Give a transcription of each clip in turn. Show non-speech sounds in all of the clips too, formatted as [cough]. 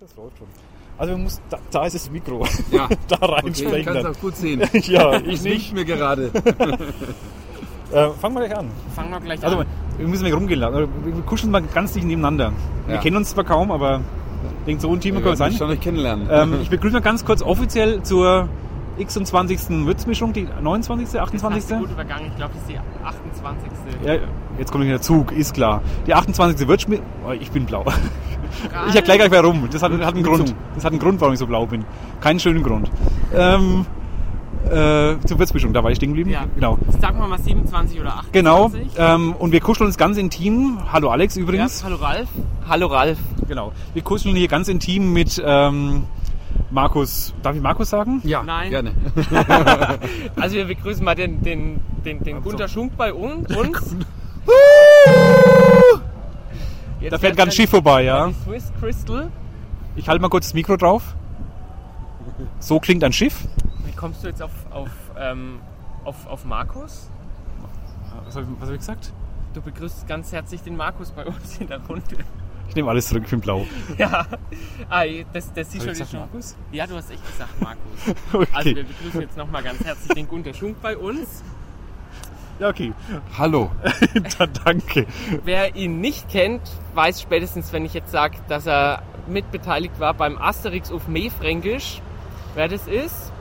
Das läuft schon. Also man muss, da, da ist das Mikro. Ja. [laughs] da Okay, ich reinsprechen. kann es auch gut sehen. [laughs] ja, ich Es nicht. mir gerade. [laughs] Äh, fangen wir gleich an. Fangen wir gleich Also an. wir müssen nicht rumgehen lassen. Also, Wir kuscheln mal ganz dicht nebeneinander. Wir Ja. kennen uns zwar kaum, aber denkt so intim Wir können wir sein. schon euch kennenlernen. Ähm, ich begrüße mal ganz kurz offiziell zur X20. Würzmischung, die 29., Das hast 28. du gut übergangen. Ich glaube, das ist die 28. Ja, jetzt kommt der Zug, ist klar. Die 28. Würzmischung. Oh, ich bin blau. Ich erkläre gleich warum. Das hat, hat einen Grund. Das hat einen Grund, warum ich so blau bin. Keinen schönen Grund. Ähm, äh, zur Würzmischung, da war ich stehen geblieben. Ja. Genau. Sagen wir mal 27 oder 28. Genau. Ähm, und wir kuscheln uns ganz intim. Hallo Alex Ja, übrigens. hallo Ralf. Hallo Ralf. Genau. Wir kuscheln hier ganz intim mit ähm, Markus. Darf ich Markus sagen? ja, Nein. gerne. [laughs] Also wir begrüßen mal den, den, den, den Gunter Schunk bei [laughs] uns. uns. Jetzt Da fährt ganz Schiff vorbei, ja. Swiss Crystal. Ich halte mal kurz das Mikro drauf. So klingt ein Schiff. Wie kommst du jetzt auf, auf, ähm, auf, auf Markus? Was habe ich, hab ich gesagt? Du begrüßt ganz herzlich den Markus bei uns in der Runde. Ich nehme alles zurück, ich bin blau. [laughs] Ja, ah, das, das sieht schon, gesagt schon. Markus? Ja, du hast echt gesagt Markus. [laughs] Okay. Also wir begrüßen jetzt nochmal ganz herzlich den Gunter Schunk bei uns. Ja, okay. Hallo. [laughs] Dann danke. Wer ihn nicht kennt, weiß spätestens, wenn ich jetzt sage, dass er mitbeteiligt war beim Asterix auf Meefränkisch, wer das ist.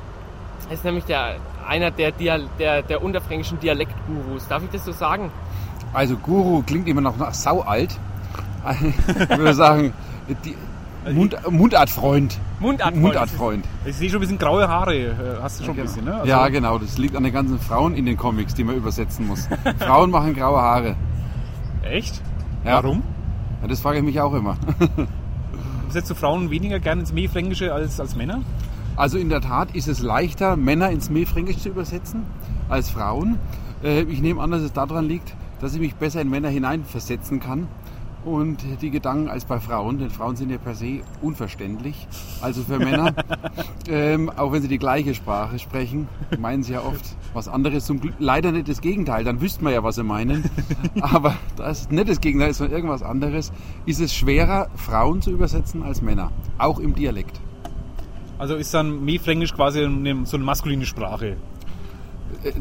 Das ist nämlich der, einer der, Dial der, der unterfränkischen Dialektgurus. Darf ich das so sagen? Also Guru klingt immer noch nach sau alt. [laughs] Ich würde sagen, die Mund, Mundartfreund. Mundartfreund. Mundartfreund. Ich sehe schon ein bisschen graue Haare. äh, Hast du schon ein bisschen, ne? Also- Ja, genau. Das liegt an den ganzen Frauen in den Comics, die man übersetzen muss. [laughs] Frauen machen graue Haare. Echt? Ja. Warum? Ja, das frage ich mich auch immer. [laughs] Setzt du Frauen weniger gerne ins Meerfränkische als, als Männer? Also in der Tat ist es leichter, Männer ins Meerfränkisch zu übersetzen als Frauen. Äh, Ich nehme an, dass es daran liegt, dass ich mich besser in Männer hineinversetzen kann und die Gedanken als bei Frauen, denn Frauen sind ja per se unverständlich. Also für Männer, [laughs] ähm, auch wenn sie die gleiche Sprache sprechen, meinen sie ja oft was anderes. Zum Glück leider nicht das Gegenteil, dann wüsste man ja, was sie meinen. Aber da es nicht das Gegenteil ist, sondern irgendwas anderes, ist es schwerer, Frauen zu übersetzen als Männer, auch im Dialekt. Also ist dann Meerfränkisch quasi eine, so eine maskuline Sprache.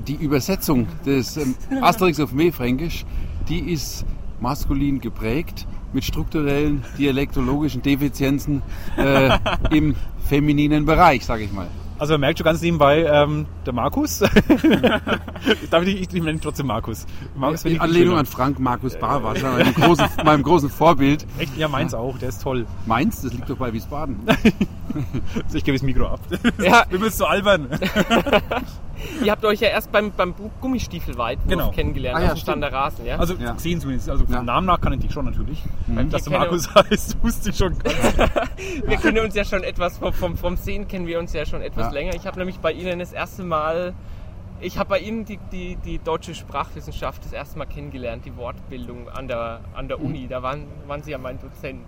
die Übersetzung des ähm, Asterix auf Meerfränkisch, die ist maskulin geprägt mit strukturellen dialektologischen Defizienzen äh, im femininen Bereich, sage ich mal. Also man merkt schon ganz nebenbei, ähm, der Markus. [laughs] Darf ich, ich nenne ihn trotzdem Markus. Markus finde In ich Anlehnung an Frank Markus Barwart, meinem großen, meinem großen Vorbild. Echt? Ja, meins auch, der ist toll. Mainz, das liegt doch bei Wiesbaden. [laughs] Also ich gebe das Mikro ab. Ja, Du bist so albern. [laughs] [laughs] ihr habt euch ja erst beim, beim Gummistiefelweit Genau. kennengelernt, Ah ja, auf dem. Stand der Rasen. Ja? Also Ja. gesehen zumindest. Also vom Ja. Namen nach kann ich dich schon natürlich. Dass du Wir kennen Markus heißt, [laughs] wusste ich schon. [laughs] Wir kennen uns ja schon etwas, vom, vom, vom Sehen kennen wir uns ja schon etwas Ja. länger. Ich habe nämlich bei Ihnen das erste Mal, ich habe bei Ihnen die, die, die deutsche Sprachwissenschaft das erste Mal kennengelernt, die Wortbildung an der, an der Uni. Da waren, waren Sie ja mein Dozent.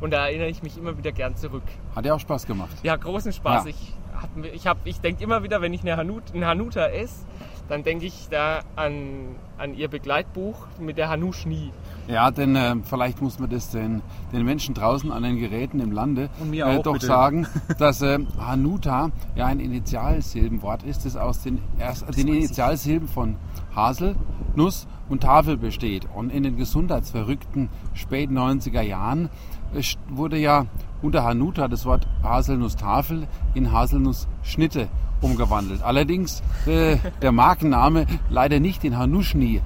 Und da erinnere ich mich immer wieder gern zurück. Hat ja auch Spaß gemacht. Ja, großen Spaß. Ja. Ich, hab, ich, hab, ich denke immer wieder, wenn ich eine Hanut, einen Hanuta esse, dann denke ich da an, an Ihr Begleitbuch mit der Hanuschni. Ja, denn äh, vielleicht muss man das den, den Menschen draußen an den Geräten im Lande äh, auch, doch bitte. sagen, [laughs] dass äh, Hanuta ja ein Initialsilbenwort ist, das aus den, erst, den Initialsilben von Hasel, Nuss und Tafel besteht. Und in den gesundheitsverrückten späten 90er Jahren st- wurde ja unter Hanuta das Wort Haselnuss-Tafel in Haselnuss-Schnitte umgewandelt. Allerdings äh, der Markenname leider nicht in Hanuschni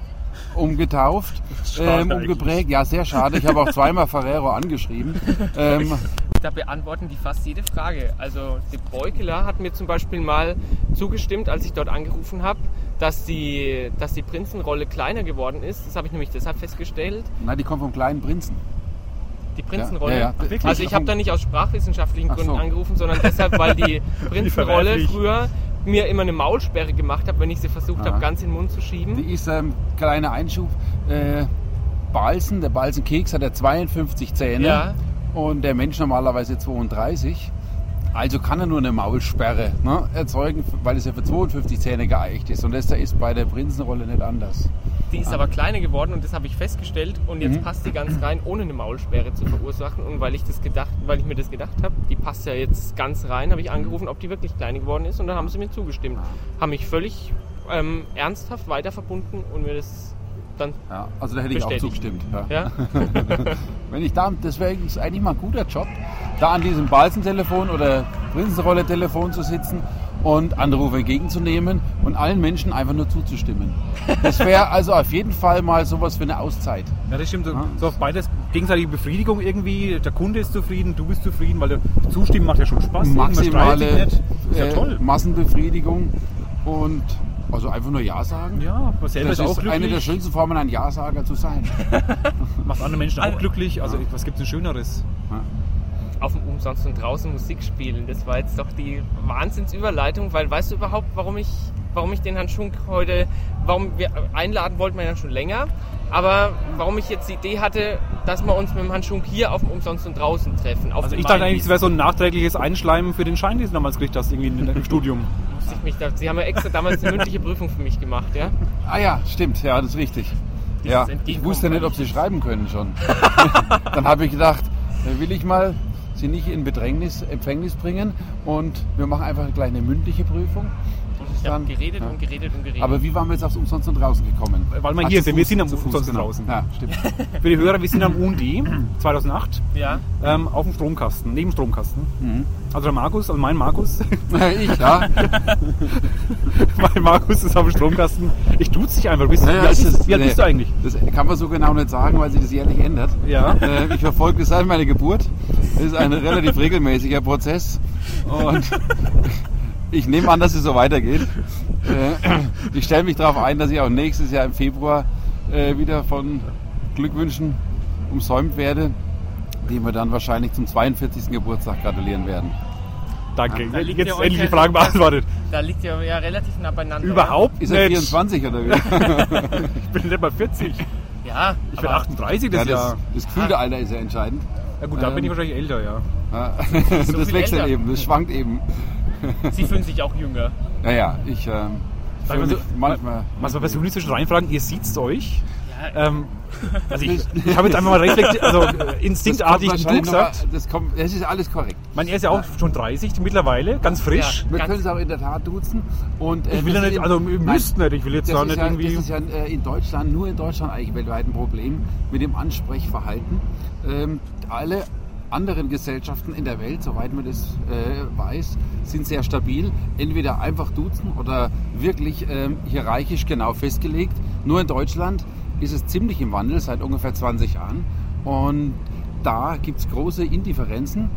umgetauft, ähm, eigentlich. umgeprägt. Ja, sehr schade. Ich habe auch zweimal Ferrero angeschrieben. Ähm, [laughs] Da beantworten die fast jede Frage. Also die Beukeler hat mir zum Beispiel mal zugestimmt, als ich dort angerufen habe, dass die, dass die Prinzenrolle kleiner geworden ist. Das habe ich nämlich deshalb festgestellt. na, die kommt vom kleinen Prinzen. Die Prinzenrolle. Ja, ja, ja. Also ich habe da nicht aus sprachwissenschaftlichen Ach Gründen so. angerufen, sondern deshalb, weil die [laughs] Prinzenrolle früher mir immer eine Maulsperre gemacht hat, wenn ich sie versucht habe, ganz in den Mund zu schieben. Die ist, ähm, kleiner Einschub, äh, Balsen, der Balsenkeks hat ja 52 Zähne und der Mensch normalerweise 32. Also kann er nur eine Maulsperre ne, erzeugen, weil es ja für 52 Zähne geeicht ist. Und das da ist bei der Prinzenrolle nicht anders. Die ist Ah. aber kleiner geworden und das habe ich festgestellt und jetzt Mhm. passt die ganz rein, ohne eine Maulsperre zu verursachen. Und weil ich das gedacht, weil ich mir das gedacht habe, die passt ja jetzt ganz rein, habe ich angerufen, ob die wirklich kleiner geworden ist und dann haben sie mir zugestimmt. Ah. Haben mich völlig ähm, ernsthaft weiter verbunden und mir das dann Ja, also da hätte ich auch Bestätigt. zugestimmt. Ja. ja, [laughs] Wenn ich da, das wäre ist eigentlich mal ein guter Job, da an diesem Balzentelefon oder Prinzenrolle-Telefon zu sitzen und Anrufe entgegenzunehmen und allen Menschen einfach nur zuzustimmen. Das wäre [laughs] also auf jeden Fall mal sowas für eine Auszeit. Ja, das stimmt. So, Ja. so auf beides gegenseitige Befriedigung irgendwie. Der Kunde ist zufrieden, du bist zufrieden, weil der Zustimmen macht ja schon Spaß. Maximale ja äh, toll. Massenbefriedigung und also einfach nur Ja sagen. Ja, man selber Das ist auch glücklich. eine der schönsten Formen, ein Ja-Sager zu sein. [laughs] Macht andere Menschen auch glücklich. Also was gibt es denn Schöneres? Auf dem Umsonst und draußen Musik spielen. Das war jetzt doch die Wahnsinnsüberleitung, weil weißt du überhaupt, warum ich, warum ich den Herrn Schunk heute, warum wir einladen wollten wir ja schon länger, aber warum ich jetzt die Idee hatte, dass wir uns mit dem Herrn Schunk hier auf dem Umsonst und draußen treffen. Auf Also ich dachte eigentlich, es wäre so ein nachträgliches Einschleimen für den Schein, den du damals gekriegt hast, irgendwie in- im Studium. Muss ich mich da, Sie haben ja extra damals eine mündliche Prüfung für mich gemacht, ja? Ah ja, stimmt, ja, das ist richtig. Ja, ich wusste nicht, ob sie schreiben können schon. [laughs] Dann habe ich gedacht, äh, will ich mal sie nicht in Bedrängnis, Empfängnis bringen und wir machen einfach gleich eine mündliche Prüfung. Ich habe geredet ja. und geredet und geredet. Aber wie waren wir jetzt aufs Umsonst und draußen gekommen? Weil wir hier sind. Wir sind am Fuß, Umsonst genau. draußen. Ja, stimmt. [laughs] Für die Hörer, wir sind am UND [clears throat] 2008 ja, ähm, auf dem Stromkasten, neben dem Stromkasten. Mhm. Also der Markus, also mein Markus, ich, ja. [laughs] mein Markus ist auf dem Stromkasten. Ich tut's dich einfach. Bist, Naja, wie alt, ist- wie alt bist du nee. eigentlich? Das kann man so genau nicht sagen, weil sich das jährlich ändert. Ja. Äh, Ich verfolge das seit meiner Geburt. Das ist ein [laughs] relativ regelmäßiger Prozess. Und ich nehme an, dass es so weitergeht. Äh, Ich stelle mich darauf ein, dass ich auch nächstes Jahr im Februar äh, wieder von Glückwünschen umsäumt werde, die wir dann wahrscheinlich zum 42. Geburtstag gratulieren werden. Danke. Da liegt Jetzt ja endlich die euch- Frage beantwortet. da liegt ja, ja relativ nah beieinander. Überhaupt Ist er nicht. 24 oder wie? [laughs] Ich bin nicht mal 40. Ja, Ich bin aber 38 das Ja, das, Jahr. das gefühlte Alter ist ja entscheidend. Ja gut, da bin ich Ähm, wahrscheinlich älter, ja. Ja, [laughs] So das wechselt älter. eben, das schwankt eben. [laughs] Sie fühlen sich auch jünger. Ja, ja, ich ähm, fühle mal so, mich manchmal. Was wir persönlich zwischen reinfragen, ihr sieht's euch. Ja, Ähm, also ich, [laughs] ich habe jetzt einfach mal reflektiert, also äh, instinktartig du kommt wahrscheinlich gesagt. noch- das, kommt, das ist alles korrekt. Meine, er ist ja auch schon 30 mittlerweile, ganz frisch. Wir Ganz- können es auch in der Tat duzen. Und, äh, Ich will ja das nicht, also ihr Nein, müsst nicht, ich will jetzt da nicht ja, irgendwie. Das ist ja äh, in Deutschland, nur in Deutschland eigentlich weltweit ein Problem mit dem Ansprechverhalten. Ähm, alle anderen Gesellschaften in der Welt, soweit man das äh, weiß, sind sehr stabil. Entweder einfach duzen oder wirklich ähm, hierarchisch genau festgelegt. Nur in Deutschland ist es ziemlich im Wandel seit ungefähr 20 Jahren. Und da gibt es große Indifferenzen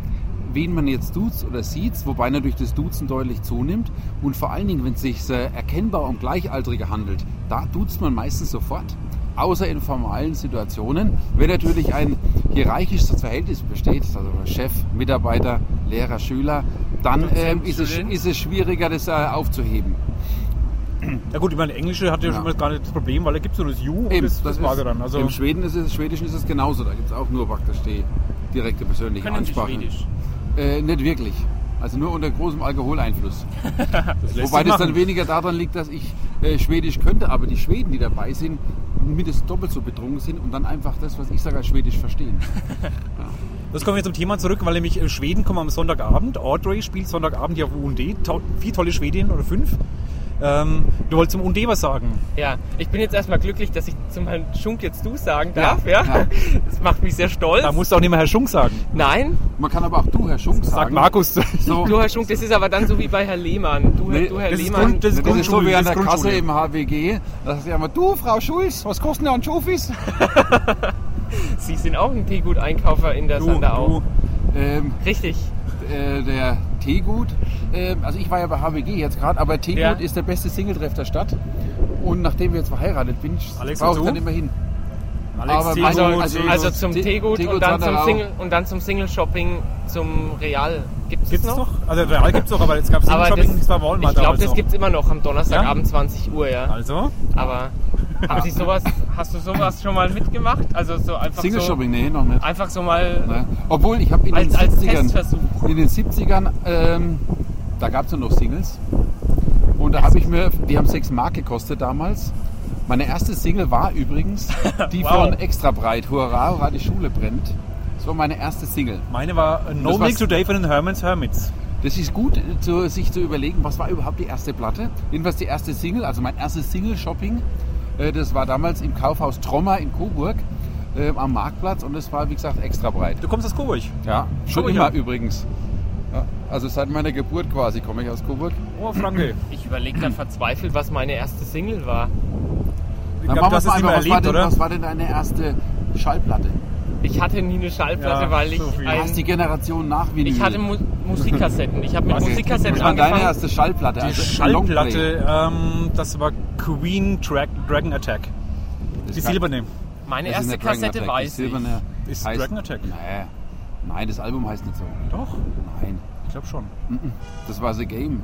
wen man jetzt duzt oder sieht, wobei natürlich das Duzen deutlich zunimmt. Und vor allen Dingen, wenn es sich äh, erkennbar um Gleichaltrige handelt, da duzt man meistens sofort. Außer in formalen Situationen, wenn natürlich ein hierarchisches Verhältnis besteht, also Chef, Mitarbeiter, Lehrer, Schüler, dann ähm, ist, es, ist es schwieriger, das äh, aufzuheben. Ja gut, ich meine, Englische hat ja, Ja. schon mal gar nicht das Problem, weil da gibt es nur das You und Eben, das, das, ist, er dann. Also, Im Schweden ist es, Schwedischen ist es genauso, da gibt es auch nur praktisch die direkte persönliche können Sie Ansprache. Schwedisch? Äh, nicht wirklich. Also nur unter großem Alkoholeinfluss. [laughs] das Wobei das dann weniger daran liegt, dass ich äh, Schwedisch könnte, aber die Schweden, die dabei sind, mindestens doppelt so betrunken sind und dann einfach das, was ich sage, als Schwedisch verstehen. [laughs] Das kommen wir zum Thema zurück, weil nämlich äh, Schweden kommen am Sonntagabend. Audrey spielt Sonntagabend hier auf UND. Vier tolle Schwedinnen oder fünf. Ähm, du wolltest zum UND was sagen. Ja, ich bin jetzt erstmal glücklich, dass ich zum Herrn Schunk jetzt du sagen darf. Ja, Ja. Das macht mich sehr stolz. Da musst du auch nicht mehr Herr Schunk sagen. Nein, Man kann aber auch du, Herr Schunk, Sag sagen. Markus. So, du Herr Schunk, das ist aber dann so wie bei Herr Lehmann. Du, Nee, du Herr das ist Lehmann. Grund- das ist das ist so wie an das der ist Kasse im HWG. Da sagt ja immer, du, Frau Schulz, was kosten denn Anchovies? [laughs] Sie sind auch ein Teegut-Einkaufer in der Du, Sanderau. du. Ähm, Richtig. äh, der Teegut, also ich war ja bei HWG jetzt gerade, aber Teegut Ja. ist der beste Singletreff der Stadt. Und nachdem wir jetzt verheiratet sind, Alex, brauche ich dann immer hin. Alex Aber Teegut, Also, also, Teegut, also zum Te- Teegut Teegut und dann zum. Single und dann zum Single-Shopping zum Real. Gibt es Gibt's noch? noch? Also Real gibt's noch, aber jetzt gab's Aber Shopping, das, war Walmart ich glaube, das gibt es immer noch am Donnerstagabend 20 Uhr, ja. Also, Aber [laughs] haben Sie sowas, hast du sowas schon mal mitgemacht? Also so einfach so, Single-Shopping, nee, noch nicht. einfach so mal Ne? Obwohl, ich habe in, den als, als 70ern Testversuch. in den 70ern, ähm, da gab es ja noch Singles. Und da habe ich mir, die haben 6 Mark gekostet damals. Meine erste Single war übrigens [laughs] die Wow. von Extra Breit, Hurra, Hurra, die Schule brennt. Das war meine erste Single. Meine war äh, No Milk. Today von den Hermans Hermits. Das ist gut, zu, sich zu überlegen, was war überhaupt die erste Platte. Jedenfalls die erste Single, also mein erstes Single-Shopping. Äh, das war damals im Kaufhaus Trommer in Coburg äh, am Marktplatz und das war, wie gesagt, extra breit. Du kommst aus Coburg. Ja, schon Oh, immer ja. übrigens. Also seit meiner Geburt quasi komme ich aus Coburg. Oh, Franke. Ich überlege dann verzweifelt, was meine erste Single war. Ich machen das ist einfach. was, war erlebt, denn, oder? was war denn deine erste Schallplatte? Ich hatte nie eine Schallplatte, Ja, weil ich so viel. Du hast die ein, Generation nach Vinyl. ich hatte Mu Musikkassetten. Ich habe mit Okay. Musikkassetten das war deine angefangen. erste Schallplatte. Die also. Schallplatte, ähm, das war Queen Dra Dragon Attack. Das Die silberne. Meine das erste Kassette Attack. weiß die ich. silberne Ist heißt, Dragon Attack? Nee. Nein, das Album heißt nicht so. Doch, Nein, ich glaube schon. das war The Game.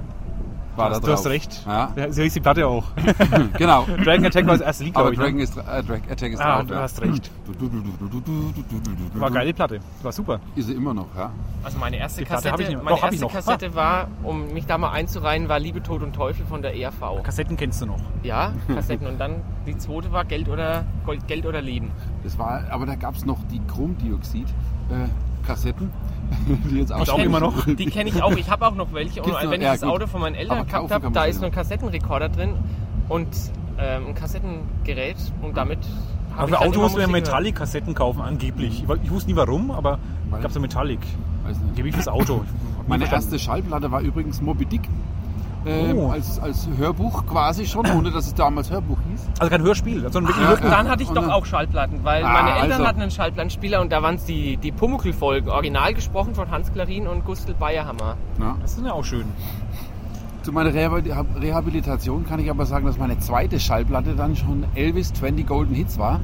War da du hast recht. Ja, Ja, So hieß die Platte auch. [laughs] genau. Dragon Attack war das erste Lied, Aber glaube ich. Dragon ne? ist, äh, Dragon Attack ist Ah, drauf. du ja. hast recht. War geile Platte. War super. Ist sie immer noch, ja. Also meine erste Die Platte Kassette, meine Doch, erste. Kassette war, um mich da mal einzureihen, war Liebe, Tod und Teufel von der ERV. Kassetten kennst du noch. Ja, Kassetten. Und dann die zweite war Geld oder Gold, Geld oder Leben. Das war, aber da gab es noch die Chromdioxid-Kassetten, die jetzt auch, Gibt's auch Kenn immer noch? Die kenne ich auch. Ich habe auch noch welche. Und wenn ich Ja, das gut. Auto von meinen Eltern gehabt habe, da ist noch ein Kassettenrekorder drin und ähm, ein Kassettengerät. Und damit habe Aber für dann Auto immer musst du ja Musik gehört. Metallic-Kassetten kaufen, angeblich. Ich, ich wusste nie warum, aber ich glaube so Metallic. Weiß nicht. Fürs Auto. Ich hab nie Meine verstanden. erste Schallplatte war übrigens Moby Dick. Ähm, Oh. als, als Hörbuch quasi schon, ohne dass es damals Hörbuch hieß. Also kein Hörspiel, sondern wirklich Ja, Hörbuch. Dann hatte ich doch auch Schallplatten, weil Ah, meine Eltern also. hatten einen Schallplattenspieler und da waren es die, die Pumuckl-Folgen, original gesprochen von Hans Klarin und Gustl Bayerhammer. Ja. Das ist ja auch schön. Zu meiner Reha- Rehabilitation kann ich aber sagen, dass meine zweite Schallplatte dann schon Elvis 20 Golden Hits war.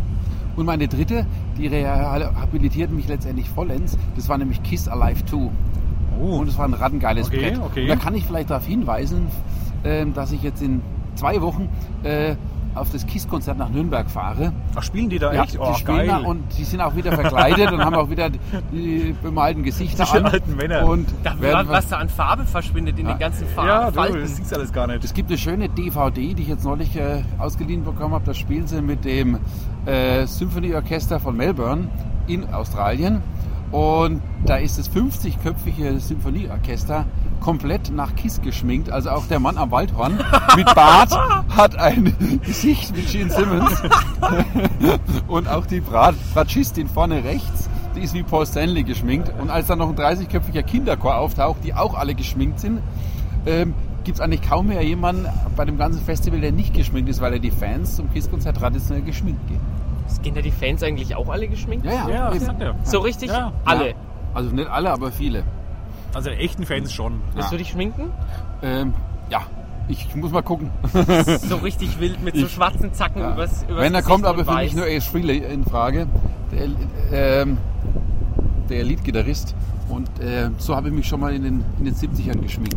Und meine dritte, die rehabilitiert mich letztendlich vollends, das war nämlich Kiss Alive 2. Oh. Und es war ein rattengeiles Okay, Brett. okay. Und da kann ich vielleicht darauf hinweisen, ähm, dass ich jetzt in zwei Wochen äh, auf das KISS-Konzert nach Nürnberg fahre. Ach, spielen die da Ja, echt? die Oh, spielen da geil. und die sind auch wieder verkleidet und haben auch wieder die bemalten Gesichter Diese an. alten Männer. Und Da, was da an Farbe verschwindet in Ja. den ganzen ja, Farben. du, Falten. das siehst alles gar nicht. Es gibt eine schöne DVD, die ich jetzt neulich äh, ausgeliehen bekommen habe. Da spielen sie mit dem äh, Symphonieorchester von Melbourne in Australien. Und da ist das 50-köpfige Symphonieorchester komplett nach Kiss geschminkt. Also auch der Mann am Waldhorn mit Bart [laughs] hat ein Gesicht wie Gene Simmons. [laughs] Und auch die Brat Bratschistin vorne rechts, die ist wie Paul Stanley geschminkt. Und als dann noch ein 30-köpfiger Kinderchor auftaucht, die auch alle geschminkt sind, ähm, gibt es eigentlich kaum mehr jemanden bei dem ganzen Festival, der nicht geschminkt ist, weil ja die Fans zum Kiss-Konzert traditionell geschminkt gehen. Sind da die Fans eigentlich auch alle geschminkt? Ja, Ja, sagt er. So richtig? Ja. Alle. Ja. Also nicht alle, aber viele. Also die echten Fans schon. Willst Ja. du dich schminken? Ähm, ja, ich muss mal gucken. [laughs] So richtig wild mit so Ich- schwarzen Zacken Ja. übers, übers Wenn er Gesicht kommt, aber für mich nur Ace Frehley in Frage, der, ähm, der Leadgitarrist. Und äh, so habe ich mich schon mal in den, in den 70ern geschminkt.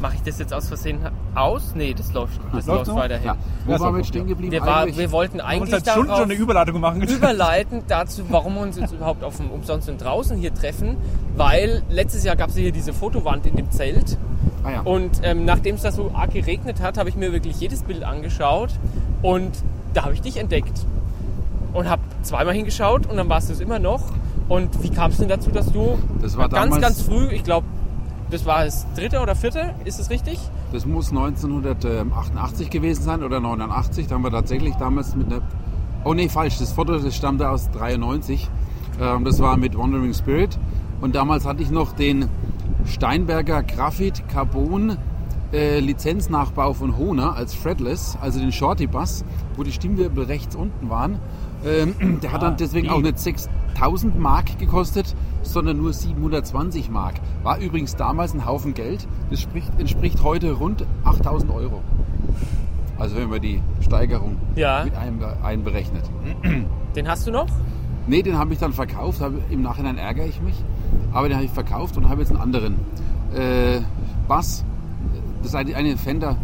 Mache ich das jetzt aus Versehen aus? Nee, das läuft, das Läuft läuft weiterhin. Ja. Wo waren wir jetzt stehen geblieben? Wir, war, eigentlich? wir wollten Wir eigentlich Stunden schon eine Überleitung machen. überleiten dazu, warum wir uns jetzt überhaupt auf dem Umsonst und draußen hier treffen. Weil letztes Jahr gab es hier diese Fotowand in dem Zelt. ah, ja. Und ähm, nachdem es da so arg geregnet hat, habe ich mir wirklich jedes Bild angeschaut. Und da habe ich dich entdeckt. Und habe zweimal hingeschaut und dann warst du es immer noch. Und wie kam es denn dazu, dass du Das war ganz, damals- ganz früh, ich glaube, das war das dritte oder vierte, ist es richtig? Das muss 1988 gewesen sein oder 89. Da haben wir tatsächlich damals mit einer. Oh nee, falsch. Das Foto das stammte aus 93. Ähm, das war mit Wandering Spirit. Und damals hatte ich noch den Steinberger Graphit Carbon äh, Lizenznachbau von Hohner als Fretless, also den Shorty Bass, wo die Stimmwirbel rechts unten waren. Ähm, [clears throat] der hat dann deswegen die. auch nicht 6000 Mark gekostet, sondern nur 720 Mark. War übrigens damals ein Haufen Geld. Das spricht, entspricht heute rund 8000 Euro. Also wenn man die Steigerung Ja. mit einbe einberechnet. Den hast du noch? Nee, den habe ich dann verkauft. Hab, Im Nachhinein ärgere ich mich. Aber den habe ich verkauft und habe jetzt einen anderen äh, Bass. Das ist eine eine Fender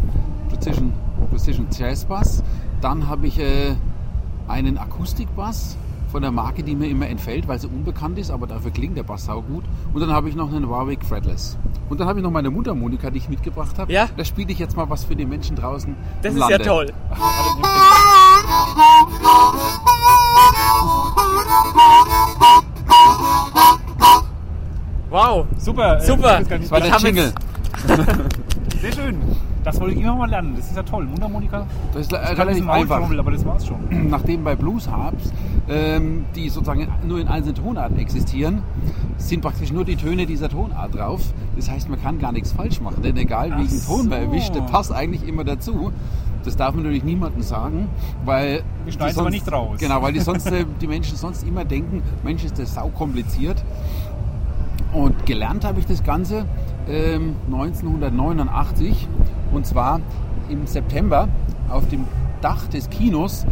Precision, Precision Jazz Bass. Dann habe ich äh, einen Akustikbass von der Marke, die mir immer entfällt, weil sie unbekannt ist, aber dafür klingt der Bass sau gut. Und dann habe ich noch einen Warwick Fretless. Und dann habe ich noch meine Mundharmonika, die ich mitgebracht habe. Ja. Da spiele ich jetzt mal was für die Menschen draußen. Das im ist Lande. ja toll. Wow. Super. äh, Super. das kann ich- Das war der Jingle. [laughs] Sehr schön. Das wollte ich immer mal lernen. Das ist ja toll. Mundharmonika. Das ist Ich kann relativ einfach. Maultrommel, aber das war's schon. [clears throat] Nachdem bei Blues Harps, ähm, die sozusagen nur in einzelnen Tonarten existieren, sind praktisch nur die Töne dieser Tonart drauf. Das heißt, man kann gar nichts falsch machen, denn egal Ach welchen Ton man so. erwischt, der passt eigentlich immer dazu. Das darf man natürlich niemandem sagen, weil die es aber sonst- nicht raus. Genau, weil die [laughs] sonst äh, die Menschen sonst immer denken, Mensch, ist das sau kompliziert. Und gelernt habe ich das Ganze ähm, 1989 und zwar im September auf dem Dach des Kinos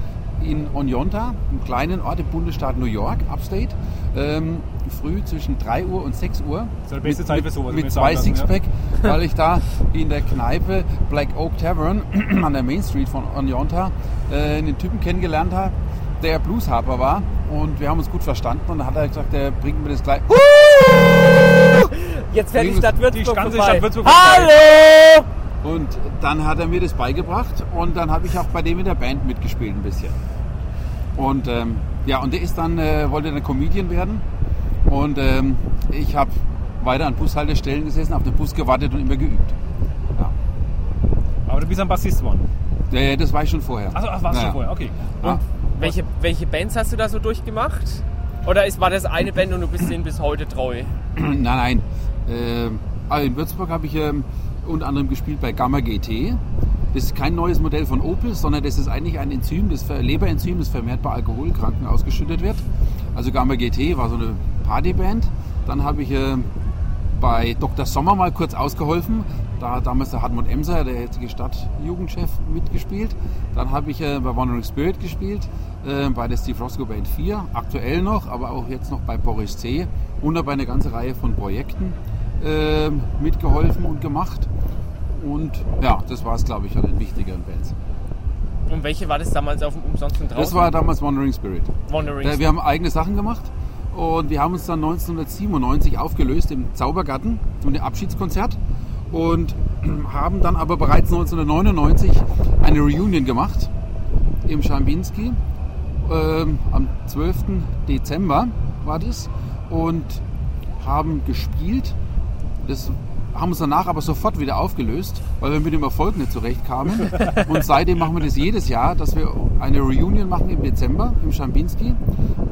in Oneonta, einem kleinen Ort im Bundesstaat New York, Upstate, ähm, früh zwischen 3 Uhr und 6 Uhr. ist ja die beste mit, Zeit für sowas, Mit, zwei Sixpack, weil ich da in der Kneipe Black Oak Tavern [clears throat] an der Main Street von Oneonta äh, einen Typen kennengelernt habe, der Bluesharper war und wir haben uns gut verstanden und dann hat er gesagt, der bringt mir das gleich. Jetzt fährt die Die Stadt Würzburg ganze vorbei. Stadt Würzburg Hallo! Und dann hat er mir das beigebracht und dann habe ich auch bei dem in der Band mitgespielt ein bisschen. Und ähm, ja, und der ist dann, äh, wollte dann Comedian werden. Und ähm, ich habe weiter an Bushaltestellen gesessen, auf den Bus gewartet und immer geübt. Ja. Aber du bist ein Bassist geworden. Äh, das war ich schon vorher. Achso, ach, warst du Naja. schon vorher. Okay. Ja. Welche, welche Bands hast du da so durchgemacht? Oder ist, war das eine Band und du bist denen bis heute treu? [clears throat] Nein, nein. Also in Würzburg habe ich ähm, unter anderem gespielt bei Gamma GT. Das ist kein neues Modell von Opel, sondern das ist eigentlich ein Enzym, das Leberenzym, das vermehrt bei Alkoholkranken ausgeschüttet wird. Also Gamma GT war so eine Partyband. Dann habe ich ähm, bei Dr. Sommer mal kurz ausgeholfen. Da hat damals der Hartmut Emser, der jetzige Stadtjugendchef, mitgespielt. Dann habe ich äh, bei Wandering Spirit gespielt, äh, bei der Steve Roscoe Band 4, aktuell noch, aber auch jetzt noch bei Boris C. Und dabei eine ganze Reihe von Projekten äh, mitgeholfen und gemacht. Und ja, das war es, glaube ich, an den wichtigeren Bands. Und welche war das damals auf dem Umsonst und draußen? Das war damals Wandering Spirit. Wandering. Äh, Wir haben eigene Sachen gemacht und wir haben uns dann 1997 aufgelöst im Zaubergarten und ein Abschiedskonzert und [clears throat] haben dann aber bereits 1999 eine Reunion gemacht im Schambinski. Ähm, am 12. Dezember war das und haben gespielt. Das haben uns danach aber sofort wieder aufgelöst, weil wir mit dem Erfolg nicht zurechtkamen. Und seitdem machen wir das jedes Jahr, dass wir eine Reunion machen im Dezember im Schambinski.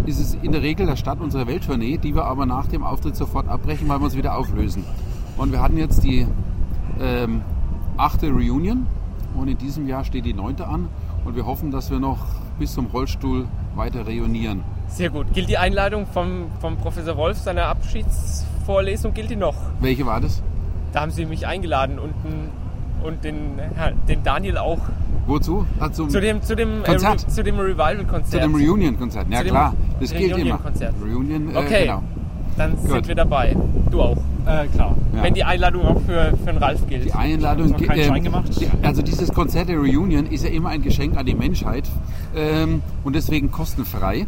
Das ist in der Regel der Start unserer Welttournee, die wir aber nach dem Auftritt sofort abbrechen, weil wir uns wieder auflösen. Und wir hatten jetzt die ähm, achte Reunion und in diesem Jahr steht die neunte an und wir hoffen, dass wir noch bis zum Rollstuhl weiter reunieren. Sehr gut. Gilt die Einladung vom, vom Professor Wolf, seiner Abschiedsvorlesung, gilt die noch? Welche war das? Da haben sie mich eingeladen und, und den, den Daniel auch. Wozu? Ah, zum, Zu dem, zu dem, äh, Konzert. Re, zu dem zu Revival-Konzert. dem Reunion-Konzert. Ja Zu klar, das gilt immer. Reunion-Konzert. Reunion, äh, Okay. genau. Dann Gut. sind wir dabei. Du auch. Äh, klar. Ja. Wenn die Einladung auch für, für den Ralf gilt. Die Einladung, gemacht? die, also dieses Konzert der Reunion ist ja immer ein Geschenk an die Menschheit ähm, und deswegen kostenfrei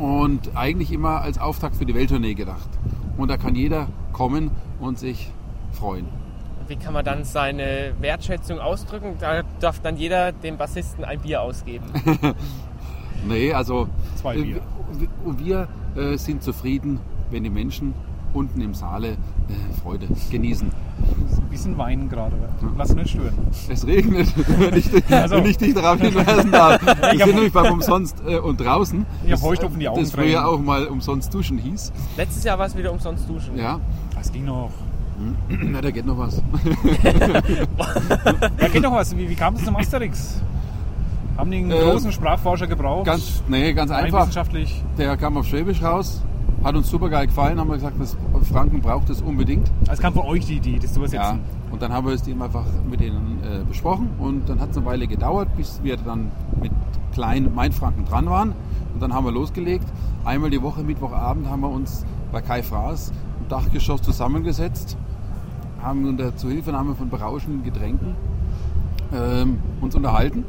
und eigentlich immer als Auftakt für die Welttournee gedacht. Und da kann jeder kommen und sich freuen. Wie kann man dann seine Wertschätzung ausdrücken? Da darf dann jeder dem Bassisten ein Bier ausgeben. [laughs] Nee, also Zwei äh, Bier. wir äh, sind zufrieden, wenn die Menschen unten im Saale äh, Freude genießen. Ein bisschen weinen gerade. Lass nicht stören. Es regnet, [laughs] wenn ich, dich- Also. wenn ich dich darauf hinweisen darf. [laughs] Wir sind nämlich beim Umsonst äh, und draußen. Ich hab Das, Feucht auf die Augen Das früher auch mal umsonst duschen hieß. Letztes Jahr war es wieder umsonst duschen. Ja, Das ging noch. na, da geht noch was. [laughs] Ja, geht doch was. Wie, wie kam es zum Asterix? Haben die einen Ähm, großen Sprachforscher gebraucht? Ganz, nee, ganz einfach. wissenschaftlich. Der kam auf Schwäbisch raus, hat uns super geil gefallen, haben wir gesagt, das Franken braucht es unbedingt. Es kam von euch die Idee, das zu Ja, übersetzen. und dann haben wir es eben einfach mit denen äh, besprochen und dann hat es eine Weile gedauert, bis wir dann mit kleinen Mainfranken dran waren und dann haben wir losgelegt. Einmal die Woche, Mittwochabend, haben wir uns bei Kai Fraß im Dachgeschoss zusammengesetzt, haben unter Zuhilfenahme von berauschenden Getränken ähm, uns unterhalten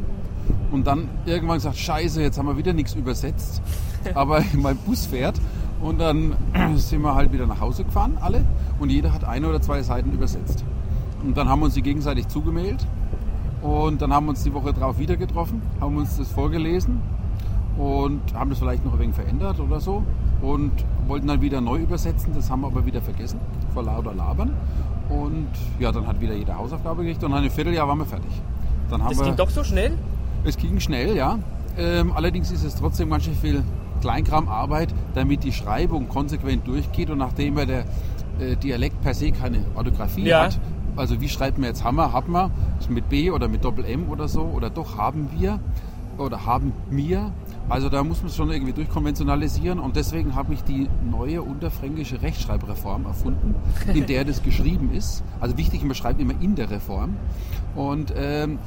und dann irgendwann gesagt, scheiße, jetzt haben wir wieder nichts übersetzt. [laughs] Aber mein Bus fährt und dann [clears throat] sind wir halt wieder nach Hause gefahren, alle. Und jeder hat eine oder zwei Seiten übersetzt. Und dann haben wir uns die gegenseitig zugemailt. Und dann haben wir uns die Woche drauf wieder getroffen, haben uns das vorgelesen und haben das vielleicht noch ein wenig verändert oder so. Und wollten dann wieder neu übersetzen. Das haben wir aber wieder vergessen, vor lauter Labern. Und ja, dann hat wieder jede Hausaufgabe gekriegt und nach einem Vierteljahr waren wir fertig. Dann haben Das wir, ging doch so schnell? es ging schnell, ja. Ähm, allerdings ist es trotzdem ganz schön viel Kleinkramarbeit, damit die Schreibung konsequent durchgeht und nachdem ja der äh, Dialekt per se keine Orthographie Ja. hat, also wie schreibt man jetzt Hammer, hat man, mit B oder mit Doppel M oder so, oder doch haben wir oder haben mir. Also da muss man es schon irgendwie durchkonventionalisieren und deswegen habe ich die neue unterfränkische Rechtschreibreform erfunden, in der das [laughs] geschrieben ist. Also wichtig, man schreibt immer in der Reform. Und ähm,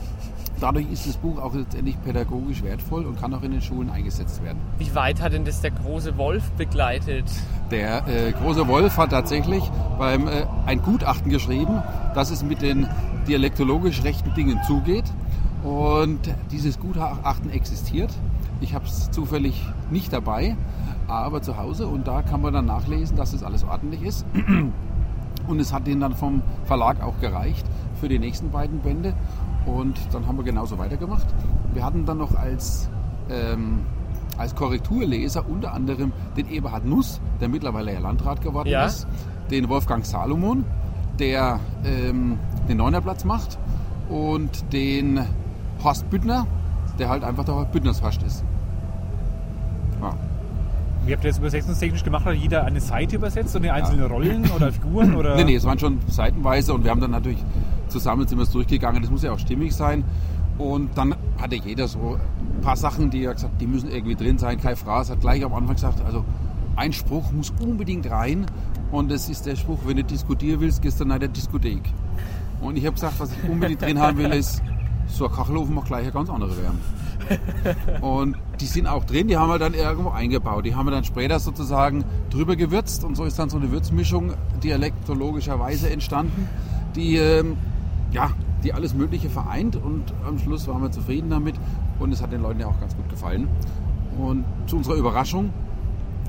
dadurch ist das Buch auch letztendlich pädagogisch wertvoll und kann auch in den Schulen eingesetzt werden. Wie weit hat denn das der große Wolf begleitet? Der äh, große Wolf hat tatsächlich beim, äh, ein Gutachten geschrieben, dass es mit den dialektologisch rechten Dingen zugeht. Und dieses Gutachten existiert. Ich habe es zufällig nicht dabei, aber zu Hause. Und da kann man dann nachlesen, dass das alles ordentlich ist. [clears throat] Und es hat denen dann vom Verlag auch gereicht für die nächsten beiden Bände. Und dann haben wir genauso weitergemacht. Wir hatten dann noch als, ähm, als Korrekturleser unter anderem den Eberhard Nuss, der mittlerweile ja Landrat geworden Ja. ist, den Wolfgang Salomon, der ähm, den Neunerplatz macht und den Horst Büttner, der halt einfach der Büttnersfascht ist. Ja. Wie habt ihr das übersetzungstechnisch gemacht? Hat jeder eine Seite übersetzt und die einzelnen Rollen oder Figuren? Oder? Nee, nee, es waren schon seitenweise und wir haben dann natürlich zusammen sind wir es durchgegangen. Das muss ja auch stimmig sein. Und dann hatte jeder so ein paar Sachen, die er gesagt hat, die müssen irgendwie drin sein. Kai Fraß hat gleich am Anfang gesagt, also ein Spruch muss unbedingt rein. Und das ist der Spruch, wenn du diskutieren willst, gehst du nach der Diskothek. Und ich habe gesagt, was ich unbedingt drin haben will, ist, so ein Kachelofen macht gleich eine ganz andere Wärme. Und die sind auch drin, die haben wir dann irgendwo eingebaut. Die haben wir dann später sozusagen drüber gewürzt und so ist dann so eine Würzmischung dialektologischerweise entstanden, die, ähm, ja, die alles Mögliche vereint und am Schluss waren wir zufrieden damit und es hat den Leuten ja auch ganz gut gefallen. Und zu unserer Überraschung,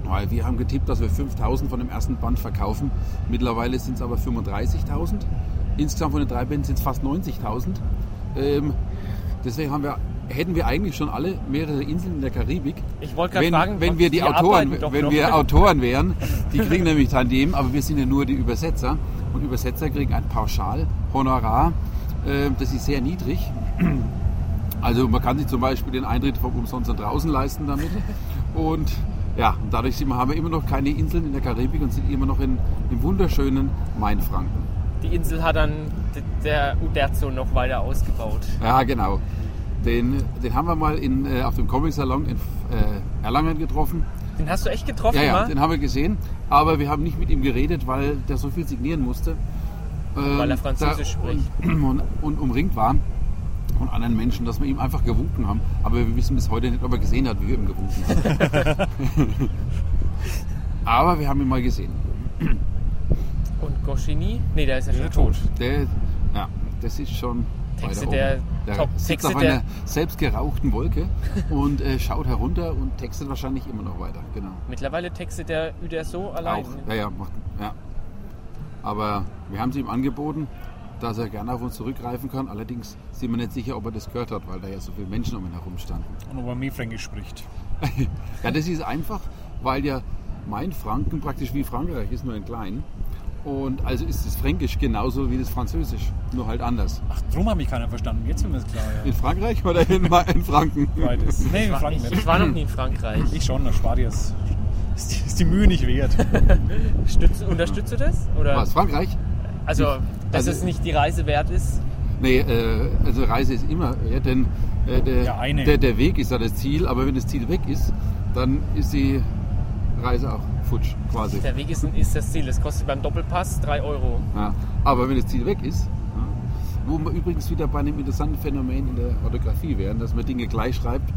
weil wir haben getippt, dass wir 5000 von dem ersten Band verkaufen. Mittlerweile sind es aber 35.000. Insgesamt von den drei Bänden sind es fast 90.000. Ähm, deswegen haben wir, hätten wir eigentlich schon alle mehrere Inseln in der Karibik. Ich wollte gerade Wenn, fragen, wenn wir die Autoren, wenn noch. wir Autoren wären, die kriegen nämlich Tandem, aber wir sind ja nur die Übersetzer. Und Übersetzer kriegen ein Pauschalhonorar, äh, das ist sehr niedrig. Also man kann sich zum Beispiel den Eintritt vom Umsonst draußen leisten damit. Und ja, und dadurch sind wir, haben wir immer noch keine Inseln in der Karibik und sind immer noch in, im wunderschönen Mainfranken. Die Insel hat dann der Uderzo noch weiter ausgebaut. Ja, genau. Den, den haben wir mal in, äh, auf dem Comic-Salon in äh, Erlangen getroffen. Den hast du echt getroffen, Ja, ja, den haben wir gesehen, aber wir haben nicht mit ihm geredet, weil der so viel signieren musste. Ähm, Weil er Französisch spricht. Und, [clears throat] und, und umringt war von anderen Menschen, dass wir ihm einfach gewunken haben. Aber wir wissen bis heute nicht, ob er gesehen hat, wie wir ihm gewunken haben. [laughs] aber wir haben ihn mal gesehen. Und Goscinny? Nee, der ist ja schon. Der, ja, das ist schon Texte der. Der Top- sitzt Texte auf der- einer selbstgerauchten Wolke und äh, schaut herunter und textet wahrscheinlich immer noch weiter. Genau. Mittlerweile textet der Uderzo allein. Auch. Ja, ja, macht, ja. Aber wir haben es ihm angeboten, dass er gerne auf uns zurückgreifen kann. Allerdings sind wir nicht sicher, ob er das gehört hat, weil da ja so viele Menschen um ihn herum standen. Und ob er mehr Fränkisch spricht. [laughs] Ja, das ist einfach, weil ja mein Franken praktisch wie Frankreich ist, nur in klein. Und also ist das Fränkisch genauso wie das Französisch, nur halt anders. Ach, drum habe ich keiner verstanden. Jetzt wird mir das klar. In Frankreich oder in, in Franken? Ja. Beides. Nee, in Ich, Franken ich nicht. war noch nie in Frankreich. Ich schon, das spart dir es. Ist die, ist die Mühe nicht wert. [laughs] Stütz, unterstützt du das? Oder? Was, Frankreich? Also, dass Also- es nicht die Reise wert ist? Nee, äh, also Reise ist immer, ja, denn äh, der, Ja, eine. der, der Weg ist ja das Ziel, aber wenn das Ziel weg ist, dann ist die Reise auch futsch quasi. Der Weg ist, ist das Ziel. Das kostet beim Doppelpass 3 Euro. Ja. Aber wenn das Ziel weg ist, wo wir übrigens wieder bei einem interessanten Phänomen in der Orthographie wären, dass man Dinge gleich schreibt,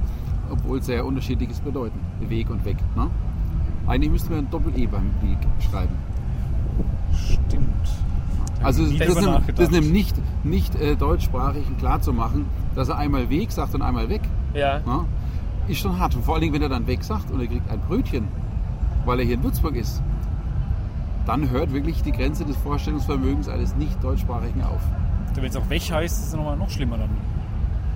obwohl sehr unterschiedliches bedeuten. Weg und weg. Ne? Eigentlich müssten wir ein Doppel-E beim Weg schreiben. Stimmt. Also das, drüber einem, das einem nicht, nicht äh, deutschsprachigen klarzumachen, dass er einmal Weg sagt und einmal weg, Ja. ja, ist schon hart. Und vor allen Dingen, wenn er dann weg sagt und er kriegt ein Brötchen, weil er hier in Würzburg ist, dann hört wirklich die Grenze des Vorstellungsvermögens eines nicht-deutschsprachigen auf. Wenn es auch weg heißt, ist es nochmal noch schlimmer dann.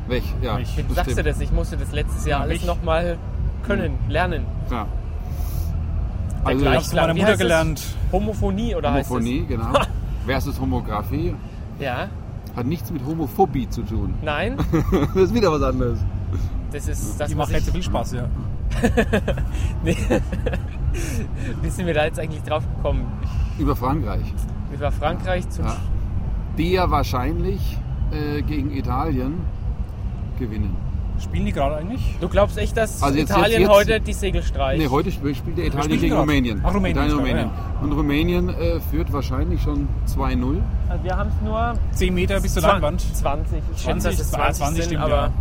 Weg, ja. Weg. Wie das sagst du stimmt. das? Ich musste das letztes Jahr Ja, alles nochmal können, lernen. Ja. Der Also, Ich von meiner Mutter heißt es? gelernt. Homophonie oder Homophonie, [laughs] genau. Versus Homographie heißt es? Ja. hat nichts mit Homophobie zu tun. Nein, [laughs] Das ist wieder was anderes. das ist das, Die macht nicht so ich... viel Spaß, ja. [laughs] Nee. [laughs] Wie sind wir da jetzt eigentlich drauf gekommen? Über Frankreich. Ich war Frankreich zum... Ja. Die ja wahrscheinlich äh, gegen Italien gewinnen. Spielen die gerade eigentlich? Du glaubst echt, dass Also jetzt- Italien jetzt- jetzt- heute die Segel streicht? Nee, heute spielt spielt der Italien gegen. Rumänien. Ach, Rumänien Italien, Rumänien. Und Rumänien äh, führt wahrscheinlich schon 2-0. Also wir haben es nur 10 Meter bis zur Leinwand. 20. Ich schätze, 20, dass es 20, 20 sind, stimmt, aber ja.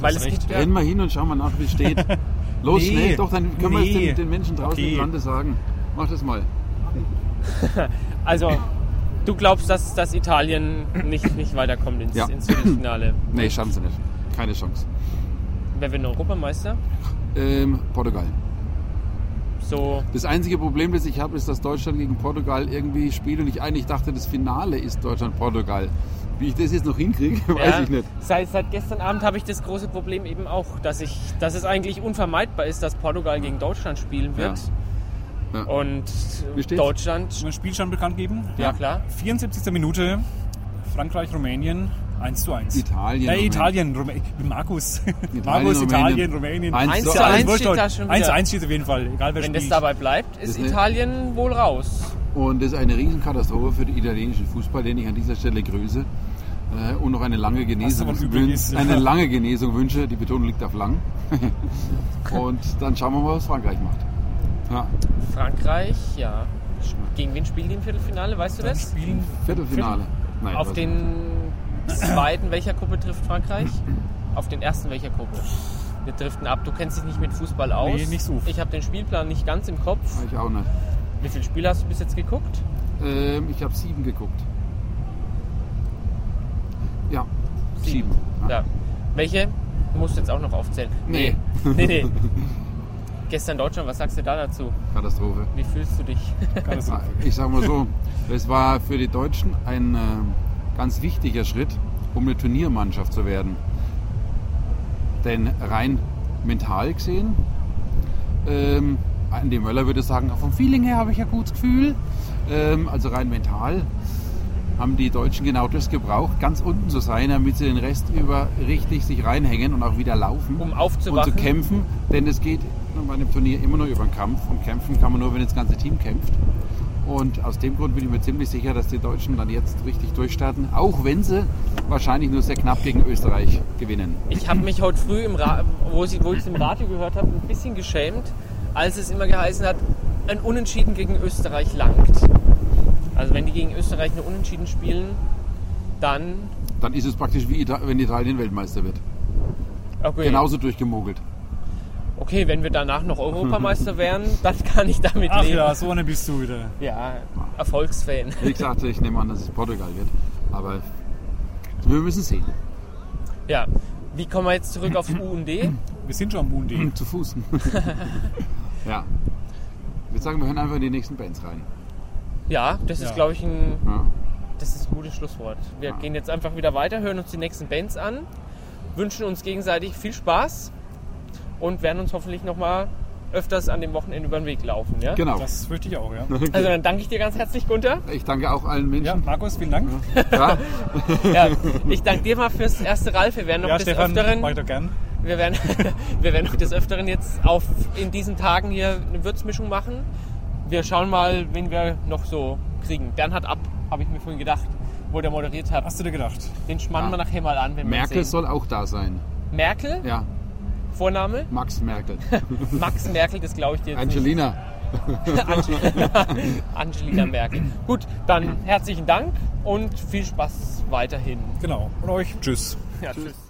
weil es recht. gibt ja, Rennen wir hin und schauen mal nach, wie es steht. [laughs] Los, Nee. schnell. Doch, dann können wir es Nee. den, den Menschen draußen Okay. im Lande sagen. Mach das mal. [laughs] also du glaubst, dass, dass Italien nicht, nicht weiterkommt ins, Ja. ins Viertelfinale. [clears throat] Nee, schaffen sie nicht. Keine Chance. Wer wird Europameister? Ähm, Portugal. So, Das einzige Problem, das ich habe, ist, dass Deutschland gegen Portugal irgendwie spielt und ich eigentlich dachte, das Finale ist Deutschland-Portugal. Wie ich das jetzt noch hinkriege, [laughs] weiß ja, ich nicht. Seit, seit gestern Abend habe ich das große Problem eben auch, dass, ich, dass es eigentlich unvermeidbar ist, dass Portugal gegen Deutschland spielen wird. Ja. Und Wie steht's? Deutschland, Sollen wir Spielstand bekannt geben? ja klar. 74. Minute. Frankreich, Rumänien. 1 zu 1. Italien, Äh. [laughs] Italien, Rumänien. Markus. Italien, Markus, Rumänien. Italien, Rumänien. Eins Eins zu zu eins eins wurscht steht da schon 1 zu wieder. 1 steht auf jeden Fall, egal wer Wenn das spielt. dabei bleibt, ist Das Italien wohl raus. Und das ist eine Riesenkatastrophe für den italienischen Fußball, den ich an dieser Stelle grüße. Äh, Und noch eine lange Genesung, ja. eine lange Genesung wünsche. Die Betonung liegt auf lang. [laughs] Und dann schauen wir mal, was Frankreich macht. Ja, Frankreich, ja. Gegen wen spielen die im Viertelfinale, weißt du das? spielen Viertelfinale. Nein, Auf den zweiten welcher Gruppe trifft Frankreich? [clears throat] Auf den ersten welcher Gruppe? Wir driften ab. Du kennst dich nicht mit Fußball aus. Nee, nicht so. Ich habe den Spielplan nicht ganz im Kopf. ich. Ich auch nicht. Wie viele Spiele hast du bis jetzt geguckt? Ähm, ich habe sieben geguckt. Ja, sieben. Ja. Welche? Du musst jetzt auch noch aufzählen. Nee. Nee, nee. [laughs] Gestern Deutschland, was sagst du da dazu? Katastrophe. Wie fühlst du dich? Katastrophe. Ich sage mal so, es war für die Deutschen ein äh, ganz wichtiger Schritt, um eine Turniermannschaft zu werden. Denn rein mental gesehen, ähm, Andi Möller würde sagen, vom Feeling her habe ich ein gutes Gefühl. Ähm, also rein mental haben die Deutschen genau das gebraucht, ganz unten zu sein, damit sie den Rest über richtig sich reinhängen und auch wieder laufen Um und aufzuwachen. zu kämpfen. Denn es geht bei einem Turnier immer nur über den Kampf und kämpfen kann man nur, wenn das ganze Team kämpft. Und aus dem Grund bin ich mir ziemlich sicher, dass die Deutschen dann jetzt richtig durchstarten, auch wenn sie wahrscheinlich nur sehr knapp gegen Österreich gewinnen. Ich habe mich heute früh, im Ra wo ich es im Radio gehört habe, ein bisschen geschämt, als es immer geheißen hat, ein Unentschieden gegen Österreich langt. Also wenn die gegen Österreich nur Unentschieden spielen, dann... Dann ist es praktisch wie Ita wenn Italien Weltmeister wird. Okay, Genauso durchgemogelt. okay, wenn wir danach noch Europameister [laughs] wären, dann kann ich damit Ach leben. ja, so eine bist du wieder. Ja, Erfolgsfan. Wie gesagt, ich nehme an, dass es Portugal wird. Aber wir müssen sehen. Ja, wie kommen wir jetzt zurück aufs U&D? [clears throat] Wir sind schon am Moon Zu Fuß. [laughs] [laughs] ja. Ich würde sagen, wir hören einfach in die nächsten Bands rein. Ja, das ist, Ja. glaube ich, ein, Ja. das ist ein gutes Schlusswort. Wir gehen jetzt einfach wieder weiter, hören uns die nächsten Bands an, wünschen uns gegenseitig viel Spaß und werden uns hoffentlich nochmal öfters an dem Wochenende über den Weg laufen. Ja? Genau. Das fürchte ich auch, ja. [laughs] Also dann danke ich dir ganz herzlich, Gunther. Ich danke auch allen Ja, Menschen. Markus, vielen Dank. Ja. [laughs] [laughs] Ja, ich danke dir mal fürs erste Ralf. Wir werden noch Ja, des Stefan, Öfteren, weiter gern. wir werden, wir werden noch des Öfteren jetzt auf in diesen Tagen hier eine Würzmischung machen. Wir schauen mal, wen wir noch so kriegen. Bernhard ab, habe ich mir vorhin gedacht, wo der moderiert hat. Hast du dir gedacht? Den schmannen Ja. wir nachher mal an, wenn wir ihn Merkel sehen. soll auch da sein. Merkel, Ja, Vorname? Max Merkel. [laughs] Max Merkel, das glaube ich dir jetzt Angelina. nicht. [laughs] Angelina. Angelina Merkel. Gut, dann herzlichen Dank und viel Spaß weiterhin. Genau. Und euch, tschüss. Ja, tschüss.